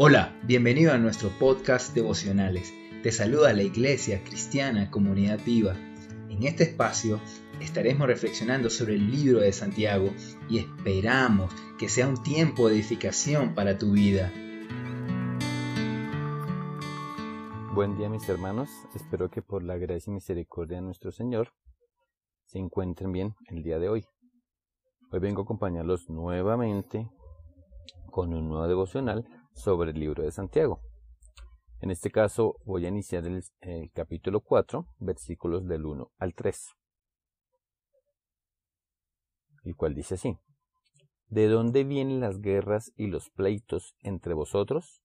Hola, bienvenido a nuestro podcast devocionales. Te saluda la Iglesia Cristiana Comunidad Viva. En este espacio estaremos reflexionando sobre el libro de Santiago y esperamos que sea un tiempo de edificación para tu vida. Buen día mis hermanos, espero que por la gracia y misericordia de nuestro Señor se encuentren bien el día de hoy. Hoy vengo a acompañarlos nuevamente con un nuevo devocional sobre el libro de Santiago. En este caso voy a iniciar el, capítulo 4, versículos del 1 al 3, el cual dice así. ¿De dónde vienen las guerras y los pleitos entre vosotros?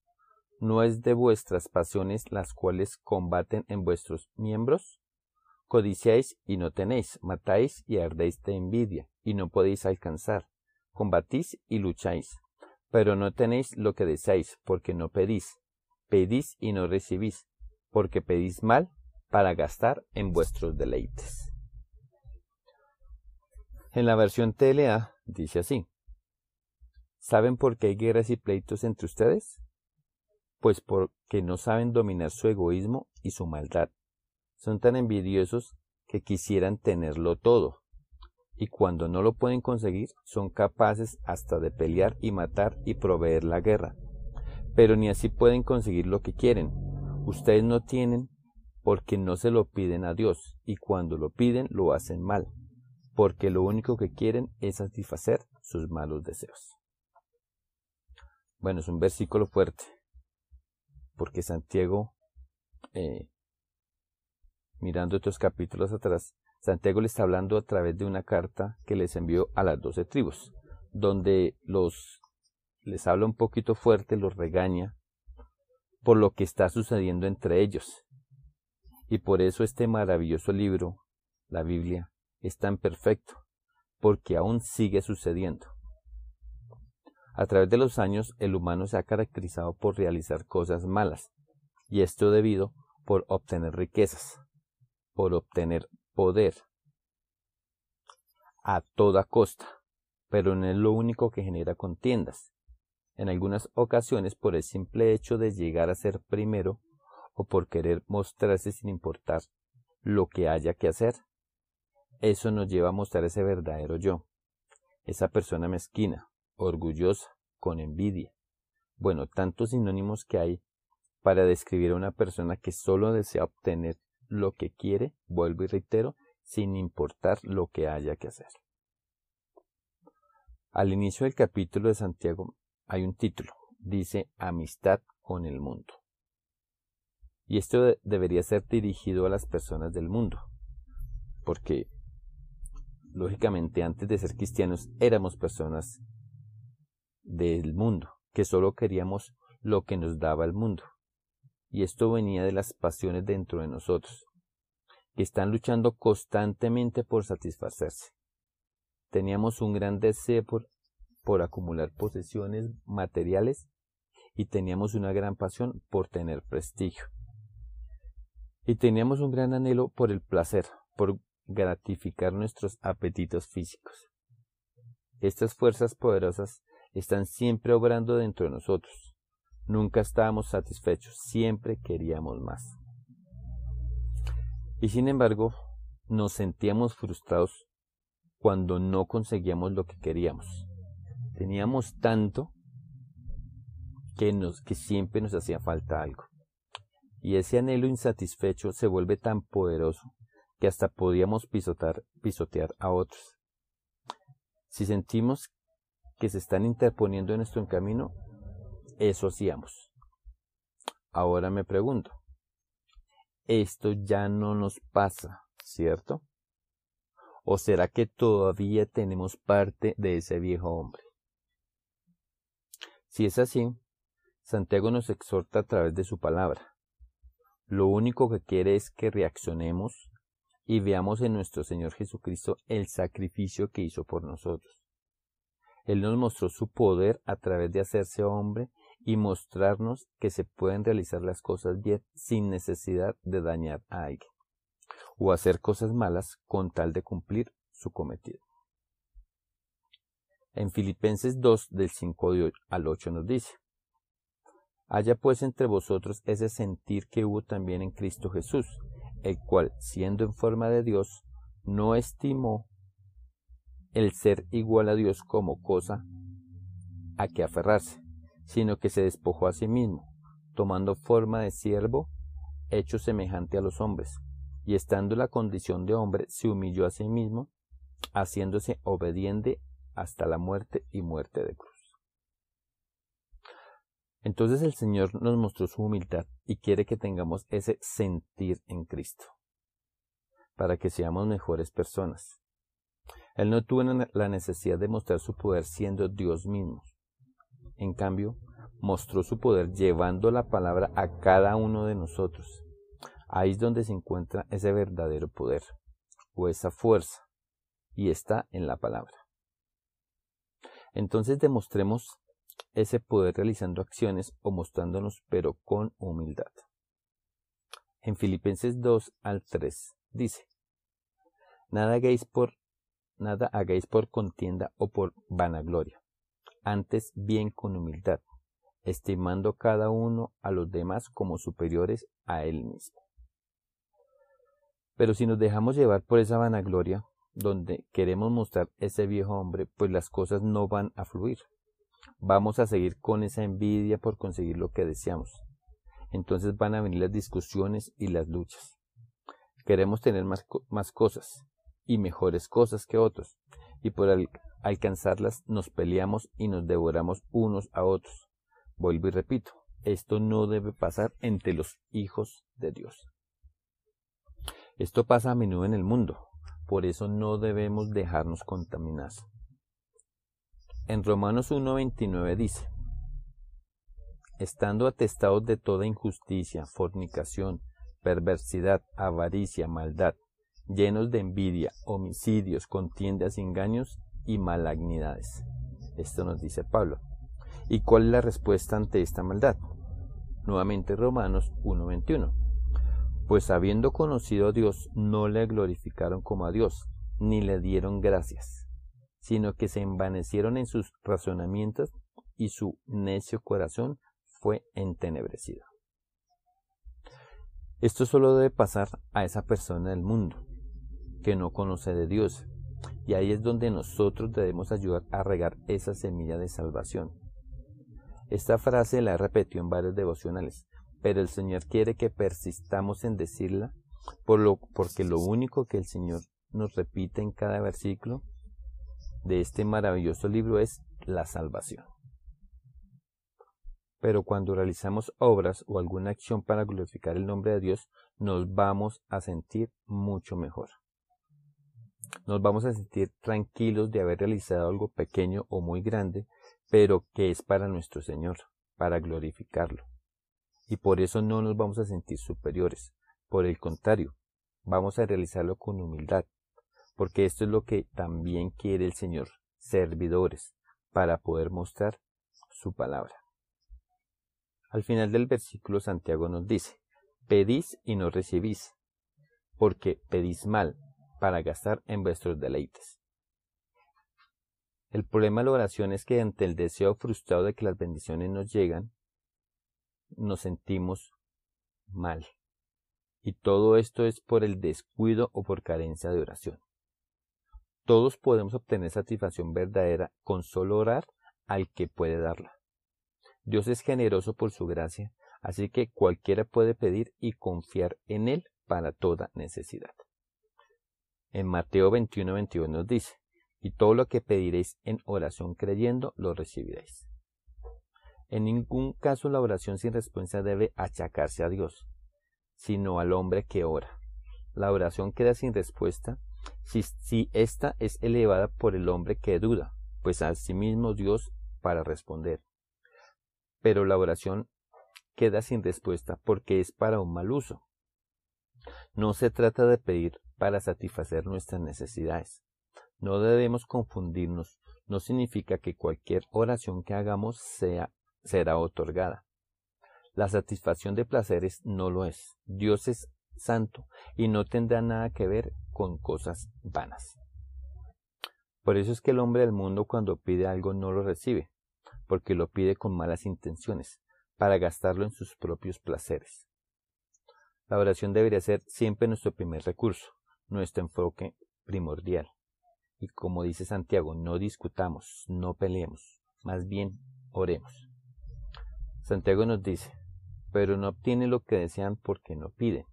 ¿No es de vuestras pasiones las cuales combaten en vuestros miembros? Codiciáis y no tenéis, matáis y ardéis de envidia, y no podéis alcanzar, combatís y lucháis pero no tenéis lo que deseáis, porque no pedís. Pedís y no recibís, porque pedís mal para gastar en vuestros deleites. En la versión TLA dice así. ¿Saben por qué hay guerras y pleitos entre ustedes? Pues porque no saben dominar su egoísmo y su maldad. Son tan envidiosos que quisieran tenerlo todo y cuando no lo pueden conseguir son capaces hasta de pelear y matar y proveer la guerra. Pero ni así pueden conseguir lo que quieren. Ustedes no tienen porque no se lo piden a Dios y cuando lo piden lo hacen mal, porque lo único que quieren es satisfacer sus malos deseos. Bueno, es un versículo fuerte, porque Santiago, eh, mirando estos capítulos atrás, Santiago le está hablando a través de una carta que les envió a las doce tribus, donde los les habla un poquito fuerte, los regaña por lo que está sucediendo entre ellos. Y por eso este maravilloso libro, la Biblia, es tan perfecto, porque aún sigue sucediendo. A través de los años, el humano se ha caracterizado por realizar cosas malas, y esto debido por obtener riquezas, por obtener poder a toda costa, pero no es lo único que genera contiendas. En algunas ocasiones por el simple hecho de llegar a ser primero o por querer mostrarse sin importar lo que haya que hacer. Eso nos lleva a mostrar ese verdadero yo, esa persona mezquina, orgullosa, con envidia. Bueno, tantos sinónimos que hay para describir a una persona que solo desea obtener lo que quiere, vuelvo y reitero, sin importar lo que haya que hacer. Al inicio del capítulo de Santiago hay un título, dice Amistad con el mundo. Y esto debería ser dirigido a las personas del mundo, porque lógicamente antes de ser cristianos éramos personas del mundo, que solo queríamos lo que nos daba el mundo y esto venía de las pasiones dentro de nosotros, que están luchando constantemente por satisfacerse. Teníamos un gran deseo por, por acumular posesiones materiales y teníamos una gran pasión por tener prestigio. Y teníamos un gran anhelo por el placer, por gratificar nuestros apetitos físicos. Estas fuerzas poderosas están siempre obrando dentro de nosotros, Nunca estábamos satisfechos, siempre queríamos más. Y sin embargo, nos sentíamos frustrados cuando no conseguíamos lo que queríamos. Teníamos tanto que, nos, que siempre nos hacía falta algo. Y ese anhelo insatisfecho se vuelve tan poderoso que hasta podíamos pisotar, pisotear a otros. Si sentimos que se están interponiendo en nuestro camino, eso hacíamos. Ahora me pregunto, esto ya no nos pasa, ¿cierto? ¿O será que todavía tenemos parte de ese viejo hombre? Si es así, Santiago nos exhorta a través de su palabra. Lo único que quiere es que reaccionemos y veamos en nuestro Señor Jesucristo el sacrificio que hizo por nosotros. Él nos mostró su poder a través de hacerse hombre y mostrarnos que se pueden realizar las cosas bien sin necesidad de dañar a alguien o hacer cosas malas con tal de cumplir su cometido. En Filipenses 2 del 5 al 8 nos dice, Haya pues entre vosotros ese sentir que hubo también en Cristo Jesús, el cual, siendo en forma de Dios, no estimó el ser igual a Dios como cosa a que aferrarse, sino que se despojó a sí mismo, tomando forma de siervo, hecho semejante a los hombres, y estando en la condición de hombre, se humilló a sí mismo, haciéndose obediente hasta la muerte y muerte de cruz. Entonces el Señor nos mostró su humildad y quiere que tengamos ese sentir en Cristo, para que seamos mejores personas. Él no tuvo la necesidad de mostrar su poder siendo Dios mismo. En cambio, mostró su poder llevando la palabra a cada uno de nosotros. Ahí es donde se encuentra ese verdadero poder o esa fuerza y está en la palabra. Entonces demostremos ese poder realizando acciones o mostrándonos pero con humildad. En Filipenses 2 al 3 dice, nada hagáis por nada hagáis por contienda o por vanagloria, antes bien con humildad, estimando cada uno a los demás como superiores a él mismo. Pero si nos dejamos llevar por esa vanagloria, donde queremos mostrar ese viejo hombre, pues las cosas no van a fluir. Vamos a seguir con esa envidia por conseguir lo que deseamos. Entonces van a venir las discusiones y las luchas. Queremos tener más, más cosas y mejores cosas que otros, y por alcanzarlas nos peleamos y nos devoramos unos a otros. Vuelvo y repito, esto no debe pasar entre los hijos de Dios. Esto pasa a menudo en el mundo, por eso no debemos dejarnos contaminar. En Romanos 1.29 dice, estando atestados de toda injusticia, fornicación, perversidad, avaricia, maldad, llenos de envidia, homicidios, contiendas, engaños y malagnidades. Esto nos dice Pablo. ¿Y cuál es la respuesta ante esta maldad? Nuevamente Romanos 1.21 pues habiendo conocido a Dios no le glorificaron como a Dios, ni le dieron gracias, sino que se envanecieron en sus razonamientos y su necio corazón fue entenebrecido. Esto solo debe pasar a esa persona del mundo que no conoce de Dios, y ahí es donde nosotros debemos ayudar a regar esa semilla de salvación. Esta frase la he repetido en varios devocionales, pero el Señor quiere que persistamos en decirla, por lo, porque lo único que el Señor nos repite en cada versículo de este maravilloso libro es la salvación. Pero cuando realizamos obras o alguna acción para glorificar el nombre de Dios, nos vamos a sentir mucho mejor. Nos vamos a sentir tranquilos de haber realizado algo pequeño o muy grande, pero que es para nuestro Señor, para glorificarlo y por eso no nos vamos a sentir superiores. Por el contrario, vamos a realizarlo con humildad, porque esto es lo que también quiere el Señor, servidores, para poder mostrar su palabra. Al final del versículo Santiago nos dice, pedís y no recibís, porque pedís mal para gastar en vuestros deleites. El problema de la oración es que ante el deseo frustrado de que las bendiciones nos llegan, nos sentimos mal. Y todo esto es por el descuido o por carencia de oración. Todos podemos obtener satisfacción verdadera con solo orar al que puede darla. Dios es generoso por su gracia, así que cualquiera puede pedir y confiar en Él para toda necesidad. En Mateo 21, 21 nos dice, y todo lo que pediréis en oración creyendo, lo recibiréis. En ningún caso la oración sin respuesta debe achacarse a Dios, sino al hombre que ora. La oración queda sin respuesta si, si ésta es elevada por el hombre que duda, pues mismo Dios para responder. Pero la oración queda sin respuesta porque es para un mal uso. No se trata de pedir para satisfacer nuestras necesidades. No debemos confundirnos. No significa que cualquier oración que hagamos sea será otorgada. La satisfacción de placeres no lo es. Dios es santo y no tendrá nada que ver con cosas vanas. Por eso es que el hombre del mundo cuando pide algo no lo recibe, porque lo pide con malas intenciones, para gastarlo en sus propios placeres. La oración debería ser siempre nuestro primer recurso, nuestro enfoque primordial. Y como dice Santiago, no discutamos, no peleemos, más bien oremos. Santiago nos dice, pero no obtienen lo que desean porque no piden.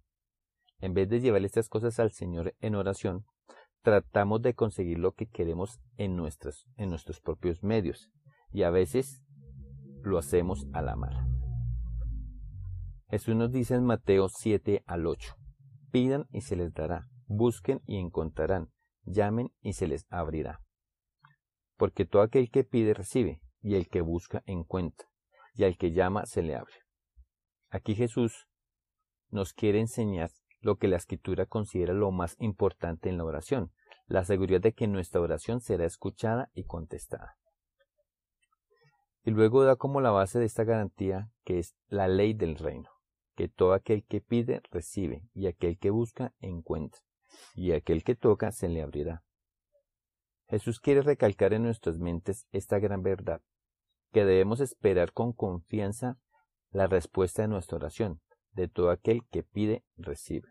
En vez de llevar estas cosas al Señor en oración, tratamos de conseguir lo que queremos en, en nuestros propios medios y a veces lo hacemos a la mala. Jesús nos dice en Mateo 7 al 8, pidan y se les dará, busquen y encontrarán, llamen y se les abrirá. Porque todo aquel que pide recibe, y el que busca encuentra, y al que llama se le abre. Aquí Jesús nos quiere enseñar lo que la escritura considera lo más importante en la oración, la seguridad de que nuestra oración será escuchada y contestada. Y luego da como la base de esta garantía que es la ley del reino, que todo aquel que pide recibe, y aquel que busca encuentra, y aquel que toca se le abrirá. Jesús quiere recalcar en nuestras mentes esta gran verdad, que debemos esperar con confianza la respuesta de nuestra oración, de todo aquel que pide, recibe.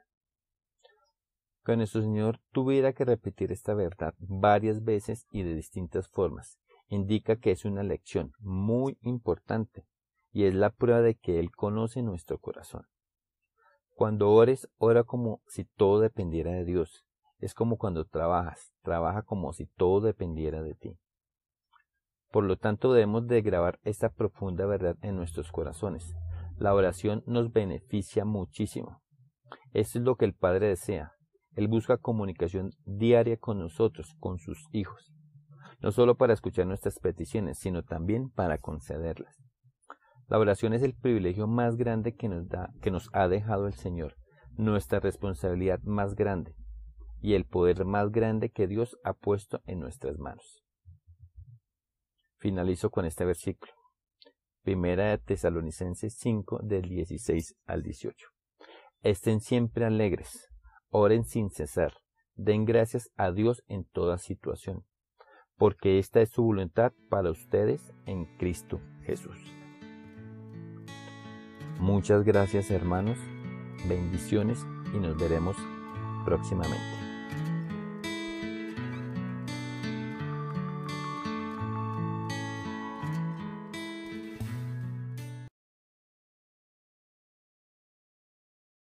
Que nuestro Señor tuviera que repetir esta verdad varias veces y de distintas formas, indica que es una lección muy importante y es la prueba de que Él conoce nuestro corazón. Cuando ores, ora como si todo dependiera de Dios. Es como cuando trabajas, trabaja como si todo dependiera de ti. Por lo tanto, debemos de grabar esta profunda verdad en nuestros corazones. La oración nos beneficia muchísimo. Esto es lo que el Padre desea. Él busca comunicación diaria con nosotros, con sus hijos. No solo para escuchar nuestras peticiones, sino también para concederlas. La oración es el privilegio más grande que nos, da, que nos ha dejado el Señor, nuestra responsabilidad más grande y el poder más grande que Dios ha puesto en nuestras manos. Finalizo con este versículo. Primera de Tesalonicenses 5 del 16 al 18. Estén siempre alegres, oren sin cesar, den gracias a Dios en toda situación, porque esta es su voluntad para ustedes en Cristo Jesús. Muchas gracias hermanos, bendiciones y nos veremos próximamente.